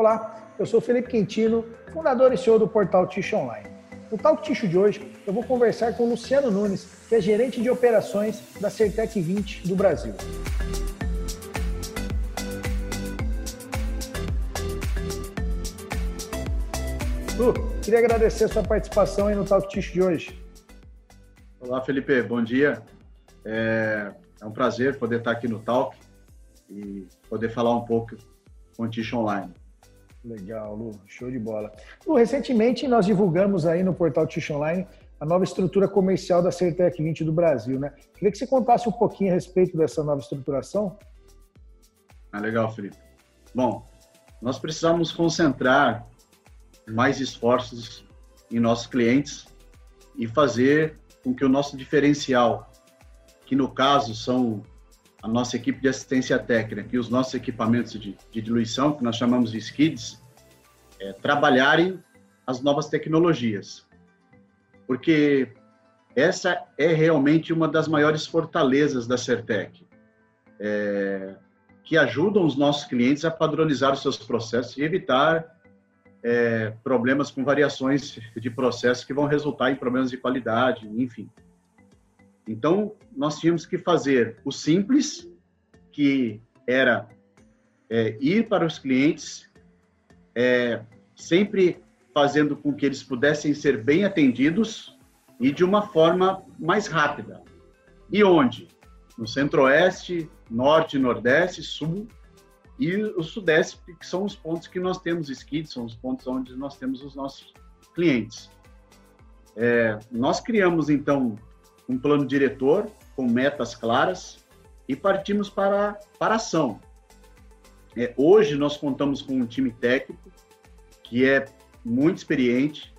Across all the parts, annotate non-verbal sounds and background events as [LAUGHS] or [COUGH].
Olá, eu sou Felipe Quintino, fundador e CEO do portal Ticho Online. No Talk Ticho de hoje, eu vou conversar com o Luciano Nunes, que é gerente de operações da Certec 20 do Brasil. Lu, queria agradecer a sua participação aí no Talk Ticho de hoje. Olá, Felipe, bom dia. É, é um prazer poder estar aqui no Talk e poder falar um pouco com o Ticho Online. Legal, Lu, show de bola. Lu, recentemente nós divulgamos aí no portal Ticho Online a nova estrutura comercial da Certec 20 do Brasil, né? Queria que você contasse um pouquinho a respeito dessa nova estruturação. Ah, legal, Felipe. Bom, nós precisamos concentrar mais esforços em nossos clientes e fazer com que o nosso diferencial, que no caso são a nossa equipe de assistência técnica e os nossos equipamentos de, de diluição, que nós chamamos de skids, é, trabalharem as novas tecnologias. Porque essa é realmente uma das maiores fortalezas da Certec, é, que ajudam os nossos clientes a padronizar os seus processos e evitar é, problemas com variações de processo que vão resultar em problemas de qualidade, enfim. Então, nós tínhamos que fazer o simples, que era é, ir para os clientes, é, sempre fazendo com que eles pudessem ser bem atendidos e de uma forma mais rápida. E onde? No Centro-Oeste, Norte, Nordeste, Sul e o Sudeste, que são os pontos que nós temos skids, são os pontos onde nós temos os nossos clientes. É, nós criamos, então, um plano diretor com metas claras e partimos para, para a ação. É, hoje nós contamos com um time técnico que é muito experiente,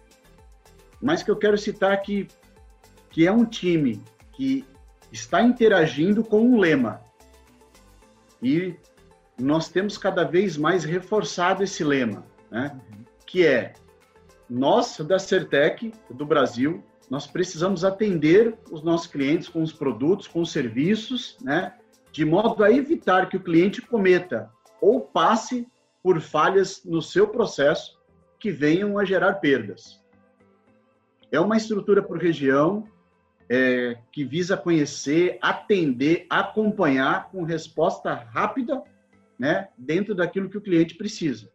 mas que eu quero citar que, que é um time que está interagindo com um lema. E nós temos cada vez mais reforçado esse lema, né? que é nós da Certec do Brasil nós precisamos atender os nossos clientes com os produtos, com os serviços, né, de modo a evitar que o cliente cometa ou passe por falhas no seu processo que venham a gerar perdas. É uma estrutura por região é, que visa conhecer, atender, acompanhar com resposta rápida, né, dentro daquilo que o cliente precisa.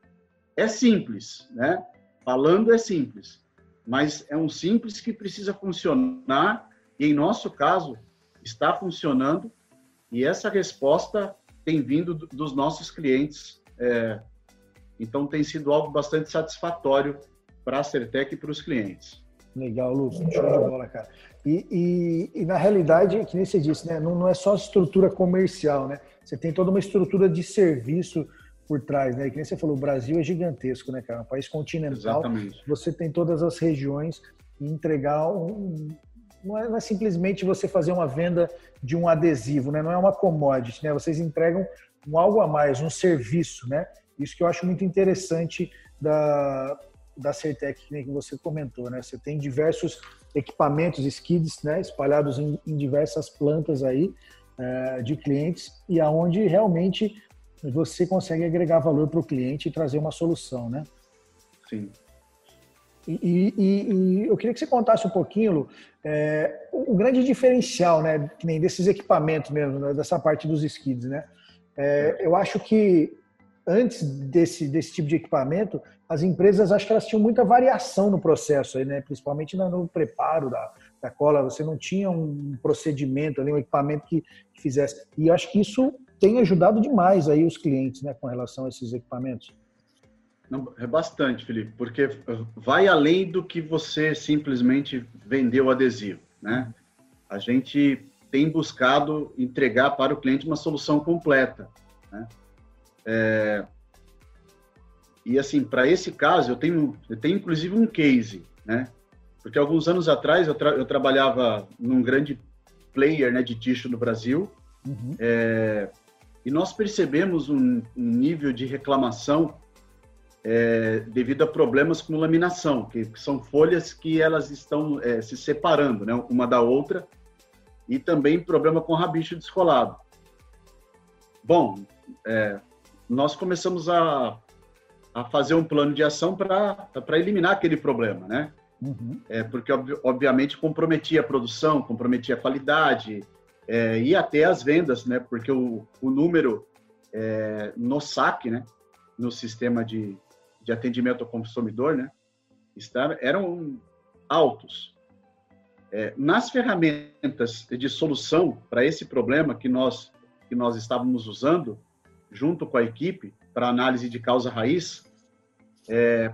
É simples, né? Falando é simples, mas é um simples que precisa funcionar e, em nosso caso, está funcionando e essa resposta tem vindo dos nossos clientes. É, então, tem sido algo bastante satisfatório para a Certec e para os clientes. Legal, Lúcio. Show de bola, cara. E, e, e, na realidade, que nem você disse, né? Não, não é só estrutura comercial, né? Você tem toda uma estrutura de serviço por trás, né? E que nem você falou, o Brasil é gigantesco, né, cara? É um país continental. Exatamente. Você tem todas as regiões e entregar um. Não é, não é, simplesmente você fazer uma venda de um adesivo, né? Não é uma commodity, né? Vocês entregam um algo a mais, um serviço, né? Isso que eu acho muito interessante da, da Certec, que você comentou, né? Você tem diversos equipamentos, skids, né? Espalhados em, em diversas plantas aí uh, de clientes e aonde realmente você consegue agregar valor para o cliente e trazer uma solução, né? Sim. E, e, e, eu queria que você contasse um pouquinho, Lu, é, o, grande diferencial, né, que nem desses equipamentos mesmo, né, dessa parte dos skids, né? É, eu acho que antes desse, desse tipo de equipamento, as empresas acho que elas tinham muita variação no processo aí, né? Principalmente no preparo da, da cola, você não tinha um procedimento ali, um equipamento que, que fizesse. E eu acho que isso tem ajudado demais aí os clientes, né, com relação a esses equipamentos. Não, é bastante, Felipe, porque vai além do que você simplesmente vender o adesivo, né? A gente tem buscado entregar para o cliente uma solução completa, né? É... E assim, para esse caso, eu tenho, eu tenho inclusive um case, né? Porque alguns anos atrás eu, tra eu trabalhava num grande player né, de tixo no Brasil, uhum. é... e nós percebemos um, um nível de reclamação é, devido a problemas com laminação, que, que são folhas que elas estão é, se separando, né, uma da outra, e também problema com rabicho descolado. Bom, é, nós começamos a, a fazer um plano de ação para eliminar aquele problema, né? Uhum. É, porque, obviamente, comprometia a produção, comprometia a qualidade é, e até as vendas, né? Porque o, o número é, no SAC, né? No sistema de, de atendimento ao consumidor, né? Está, eram altos. É, nas ferramentas de solução para esse problema que nós, que nós estávamos usando, junto com a equipe, para análise de causa raiz, é,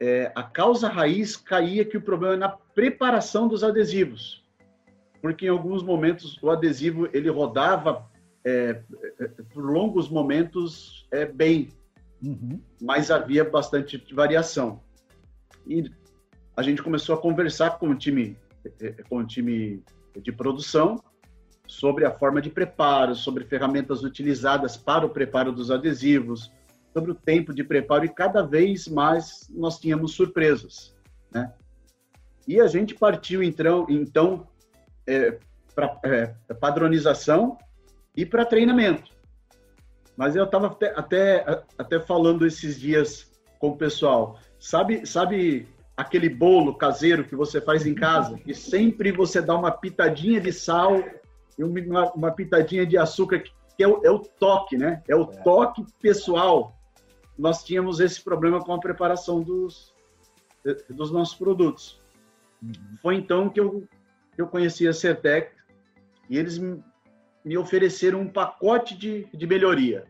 é, a causa raiz caía que o problema é na preparação dos adesivos, porque em alguns momentos o adesivo ele rodava é, é por longos momentos é, bem, uhum. mas havia bastante variação. E a gente começou a conversar com o time, é, com o time de produção sobre a forma de preparo, sobre ferramentas utilizadas para o preparo dos adesivos, sobre o tempo de preparo e cada vez mais nós tínhamos surpresas, né? E a gente partiu então, então é, para é, padronização e para treinamento. Mas eu estava até, até, até falando esses dias com o pessoal. Sabe, sabe aquele bolo caseiro que você faz em casa, que sempre você dá uma pitadinha de sal e uma, uma pitadinha de açúcar, que é o, é o toque, né? É o é. toque pessoal nós tínhamos esse problema com a preparação dos, dos nossos produtos. Uhum. Foi então que eu, eu conheci a Certec e eles me ofereceram um pacote de, de melhoria.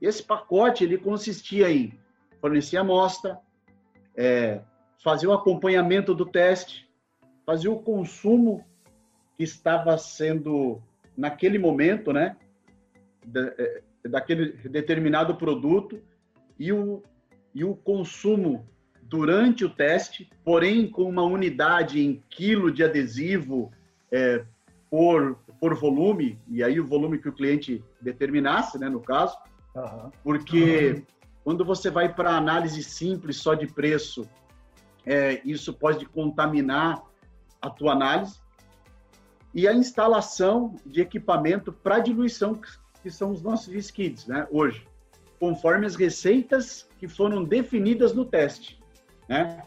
Esse pacote ele consistia em fornecer amostra, é, fazer o acompanhamento do teste, fazer o consumo que estava sendo naquele momento, né, da, é, daquele determinado produto e o, e o consumo durante o teste, porém com uma unidade em quilo de adesivo é, por, por volume, e aí o volume que o cliente determinasse, né, no caso, uhum. porque uhum. quando você vai para análise simples só de preço, é, isso pode contaminar a tua análise, e a instalação de equipamento para diluição, que são os nossos skids, né, hoje conforme as receitas que foram definidas no teste. Né?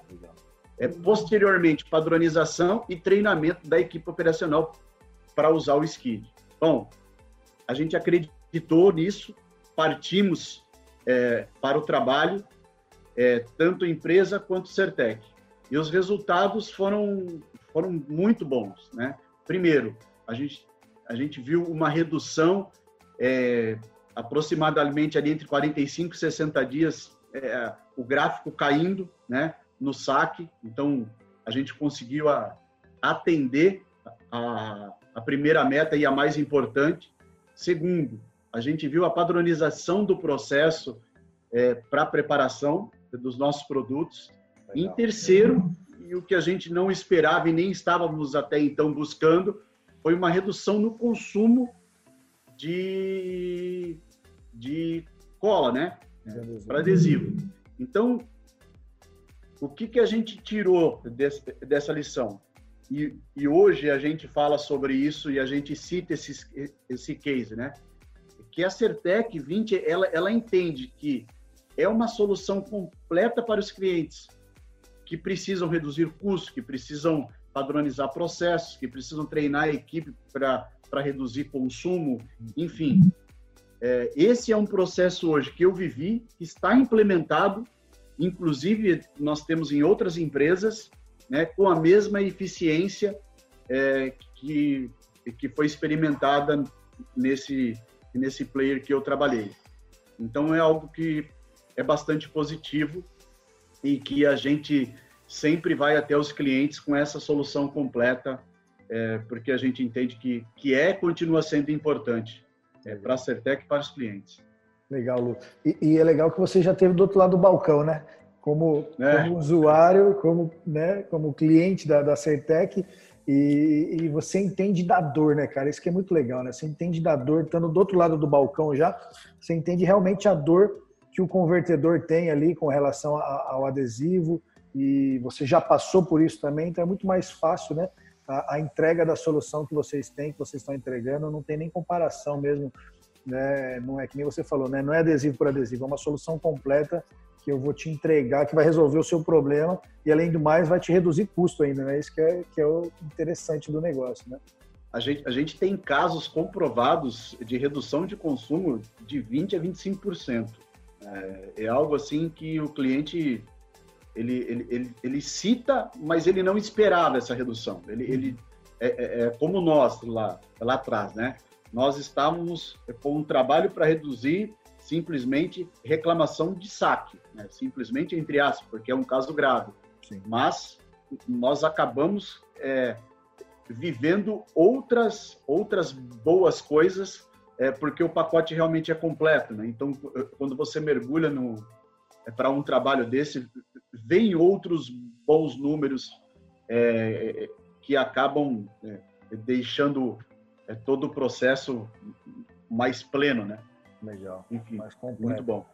É, posteriormente, padronização e treinamento da equipe operacional para usar o skid. Bom, a gente acreditou nisso, partimos é, para o trabalho, é, tanto empresa quanto Certec. E os resultados foram, foram muito bons. Né? Primeiro, a gente, a gente viu uma redução é, aproximadamente ali entre 45 e 60 dias é, o gráfico caindo né, no saque. Então, a gente conseguiu a, atender a, a primeira meta e a mais importante. Segundo, a gente viu a padronização do processo é, para a preparação dos nossos produtos. Legal. Em terceiro, e o que a gente não esperava e nem estávamos até então buscando, foi uma redução no consumo de de cola, né? Para adesivo. Então, o que, que a gente tirou desse, dessa lição? E, e, hoje a gente fala sobre isso e a gente cita esse, esse case, né? Que a Certec 20, ela, ela entende que é uma solução completa para os clientes que precisam reduzir custos, que precisam padronizar processos, que precisam treinar a equipe para reduzir consumo, enfim. É, esse é um processo hoje que eu vivi, que está implementado, inclusive nós temos em outras empresas, né, com a mesma eficiência é, que, que foi experimentada nesse, nesse player que eu trabalhei. Então é algo que é bastante positivo e que a gente sempre vai até os clientes com essa solução completa, é, porque a gente entende que, que é continua sendo importante é, para a Certec e para os clientes. Legal, Lu. E, e, é legal que você já teve do outro lado do balcão, né? Como, é. como usuário, como, né, como cliente da, da Certec, e, e, você entende da dor, né, cara? Isso que é muito legal, né? Você entende da dor, estando do outro lado do balcão já, você entende realmente a dor que o convertedor tem ali com relação a, ao adesivo, e você já passou por isso também, então é muito mais fácil, né? A, a, entrega da solução que vocês têm, que vocês estão entregando, não tem nem comparação mesmo né? Não é que nem você falou, né? Não é adesivo por adesivo, é uma solução completa que eu vou te entregar, que vai resolver o seu problema e, além do mais, vai te reduzir custo ainda, né? Isso que é, que é o interessante do negócio, né? A gente, a gente tem casos comprovados de redução de consumo de 20% a 25%. É, é algo assim que o cliente ele, ele, ele, ele, cita, mas ele não esperava essa redução. Ele, ele é, é, é como nós lá, lá atrás, né? Nós estávamos com um trabalho para reduzir simplesmente reclamação de saque, né? simplesmente entre aspas, porque é um caso grave. Sim. Mas nós acabamos é, vivendo outras outras boas coisas é, porque o pacote realmente é completo. Né? Então, quando você mergulha no é, para um trabalho desse, vem outros bons números é, que acabam é, deixando é, todo o processo mais pleno, né? Legal. Enfim, mais completo. muito bom.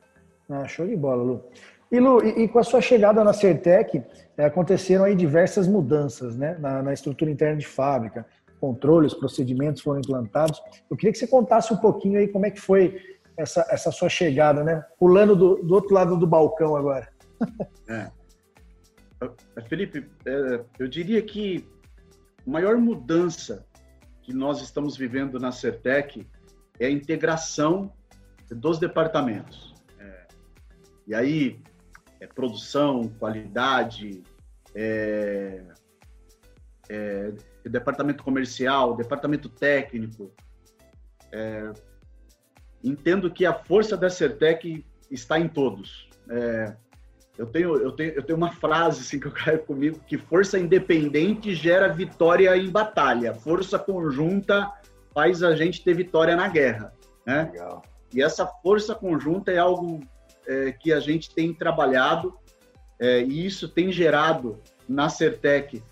Ah, show de bola, Lu. E Lu, e, e com a sua chegada na Certec, é, aconteceram aí diversas mudanças, né, na, na estrutura interna de fábrica, controles, procedimentos foram implantados. Eu queria que você contasse um pouquinho aí como é que foi essa, essa sua chegada, né? Pulando do, do outro lado do balcão agora. [LAUGHS] É. Felipe, é, eu diria que a maior mudança que nós estamos vivendo na Certec é a integração dos departamentos. É, e aí, é produção, qualidade, é, é, departamento comercial, departamento técnico. É, entendo que a força da Certec está em todos. É, eu tenho, eu tenho, eu tenho uma frase assim que eu carrego comigo que força independente gera vitória em batalha, força conjunta faz a gente ter vitória na guerra, né? Legal. E essa força conjunta é algo é, que a gente tem trabalhado é, e isso tem gerado na Certec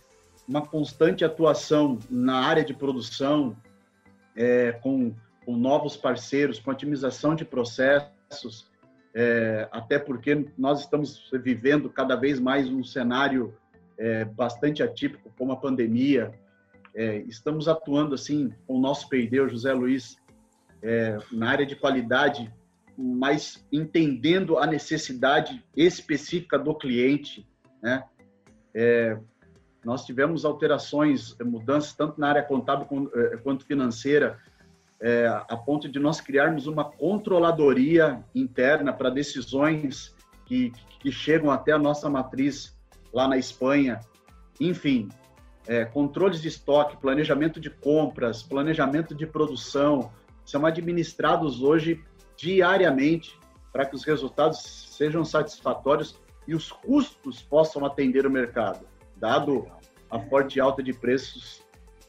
uma constante atuação na área de produção, é, com, com novos parceiros, com otimização de processos, é, até porque nós estamos vivendo cada vez mais um cenário é, bastante atípico, como a pandemia. É, estamos atuando assim com o nosso perdeu, José Luiz, é, na área de qualidade, mas entendendo a necessidade específica do cliente. Né? É, nós tivemos alterações, mudanças tanto na área contábil quanto financeira, é, a ponto de nós criarmos uma controladoria interna para decisões que, que chegam até a nossa matriz lá na Espanha. Enfim, é, controles de estoque, planejamento de compras, planejamento de produção, são administrados hoje diariamente para que os resultados sejam satisfatórios e os custos possam atender o mercado, dado a forte alta de preços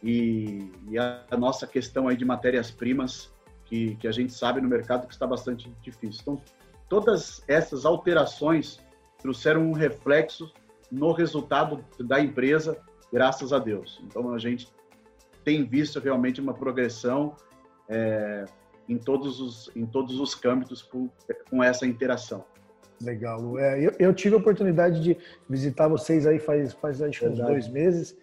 e, e a, nossa questão aí de matérias-primas, que, que a gente sabe no mercado que está bastante difícil. Então, todas essas alterações trouxeram um reflexo no resultado da empresa, graças a Deus. Então, a gente tem visto realmente uma progressão é, em, todos os, em todos os câmbitos com, com essa interação. Legal. É, eu, eu, tive a oportunidade de visitar vocês aí faz, faz acho, uns dois meses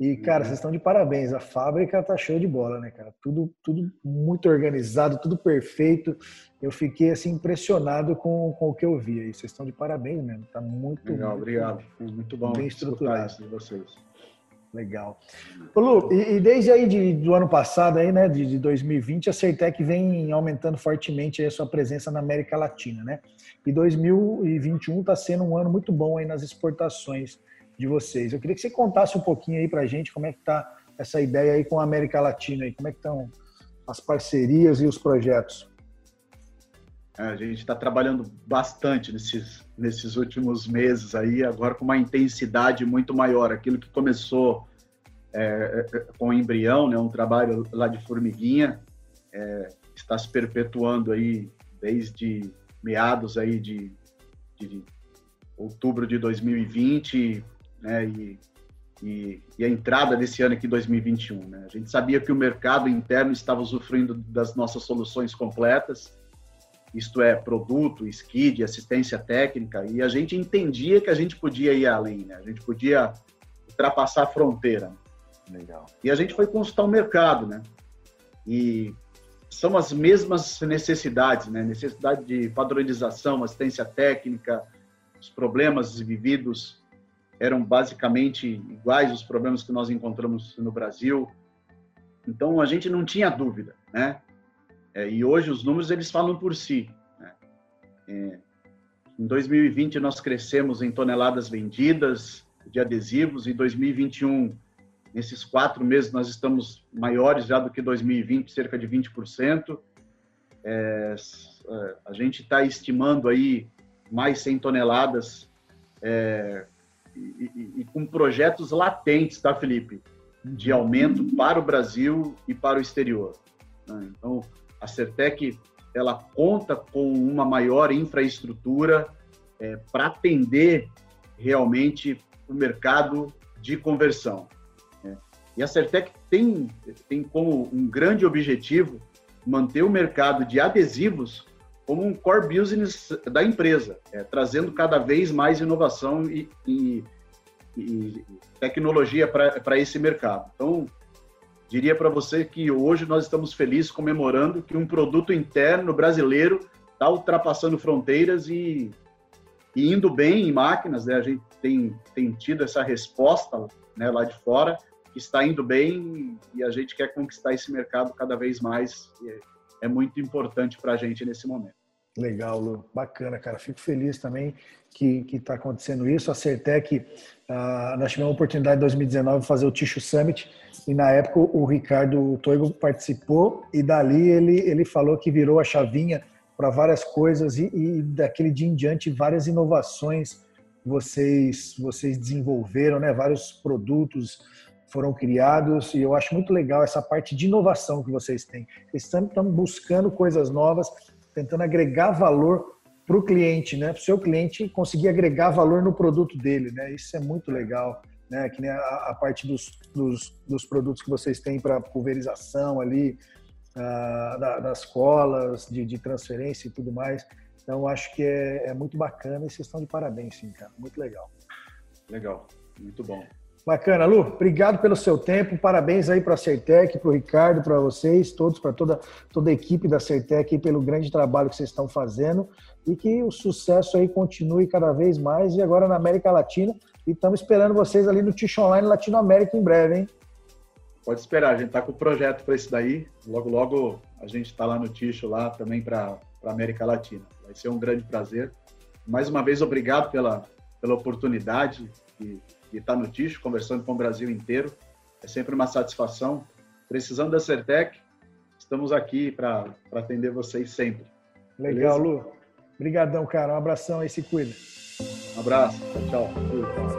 e, cara, uhum. vocês estão de parabéns. A fábrica tá show de bola, né, cara? Tudo, tudo muito organizado, tudo perfeito. Eu fiquei, assim, impressionado com, com o que eu vi aí. Vocês estão de parabéns mesmo. Tá muito, Legal, muito obrigado. Muito bom bem estruturado. de vocês. Legal. Ô, Lu, e, e, desde aí de, do ano passado, aí, né, de, de 2020, a Certec vem aumentando fortemente a sua presença na América Latina, né? E 2021 está sendo um ano muito bom aí nas exportações de vocês. Eu queria que você contasse um pouquinho aí para a gente como é que está essa ideia aí com a América Latina, aí, como é que estão as parcerias e os projetos. É, a gente está trabalhando bastante nesses, nesses últimos meses aí, agora com uma intensidade muito maior. Aquilo que começou é, é com o embrião, né, um trabalho lá de formiguinha, é, está se perpetuando aí desde meados aí de, de outubro de 2020, né, e, e, e, a entrada desse ano aqui, 2021. Né? A gente sabia que o mercado interno estava usufruindo das nossas soluções completas, isto é, produto, skid, assistência técnica, e a gente entendia que a gente podia ir além, né? a gente podia ultrapassar a fronteira. Legal. E a gente foi consultar o mercado, né? E são as mesmas necessidades, né? Necessidade de padronização, assistência técnica, os problemas vividos eram basicamente iguais os problemas que nós encontramos no Brasil. Então a gente não tinha dúvida, né? É, e hoje os números eles falam por si. Né? É, em 2020 nós crescemos em toneladas vendidas de adesivos. Em 2021, nesses quatro meses nós estamos maiores já do que 2020, cerca de 20%. É, é, a gente está estimando aí mais 100 toneladas é, e, e, com projetos latentes, tá, Felipe? De aumento para o Brasil e para o exterior. Né? Então, a Certec ela conta com uma maior infraestrutura é, para atender realmente o mercado de conversão. Né? E a Certec tem, tem como um grande objetivo manter o mercado de adesivos como um core business da empresa, é, trazendo cada vez mais inovação e, e, e tecnologia para esse mercado. Então, diria para você que hoje nós estamos felizes comemorando que um produto interno brasileiro está ultrapassando fronteiras e, e, indo bem em máquinas. Né? A gente tem, tem tido essa resposta né, lá de fora, que está indo bem e a gente quer conquistar esse mercado cada vez mais. É, é muito importante para a gente nesse momento. Legal, Lu. Bacana, cara. Fico feliz também que está acontecendo isso. A Certec, uh, nós tivemos a oportunidade em 2019 de fazer o Ticho Summit e na época o Ricardo Toigo participou e dali ele, ele falou que virou a chavinha para várias coisas e, e, daquele dia em diante várias inovações vocês vocês desenvolveram, né? Vários produtos foram criados e eu acho muito legal essa parte de inovação que vocês têm. Vocês estão buscando coisas novas tentando agregar valor para o cliente, né? Para o seu cliente conseguir agregar valor no produto dele, né? Isso é muito legal, né? Que nem a, a parte dos, dos, dos, produtos que vocês têm para pulverização ali, uh, da, das colas, de, de, transferência e tudo mais. Então, acho que é, é muito bacana e vocês estão de parabéns, sim, cara. Muito legal. Legal, muito bom. Bacana, Lu. Obrigado pelo seu tempo. Parabéns aí para a Certec, para o Ricardo, para vocês, todos, para toda, toda a equipe da Certec pelo grande trabalho que vocês estão fazendo e que o sucesso aí continue cada vez mais e agora na América Latina. E estamos esperando vocês ali no Ticho Online Latinoamérica em breve, hein? Pode esperar, a gente está com o projeto para isso daí. Logo, logo a gente está lá no Ticho lá também para a América Latina. Vai ser um grande prazer. Mais uma vez, obrigado pela, pela oportunidade. E e estar tá no Ticho, conversando com o Brasil inteiro. É sempre uma satisfação. Precisando da Certec, estamos aqui para atender vocês sempre. Legal, Beleza? Lu. Obrigadão, cara. Um abração aí, se cuida. Um abraço. Tchau. tchau.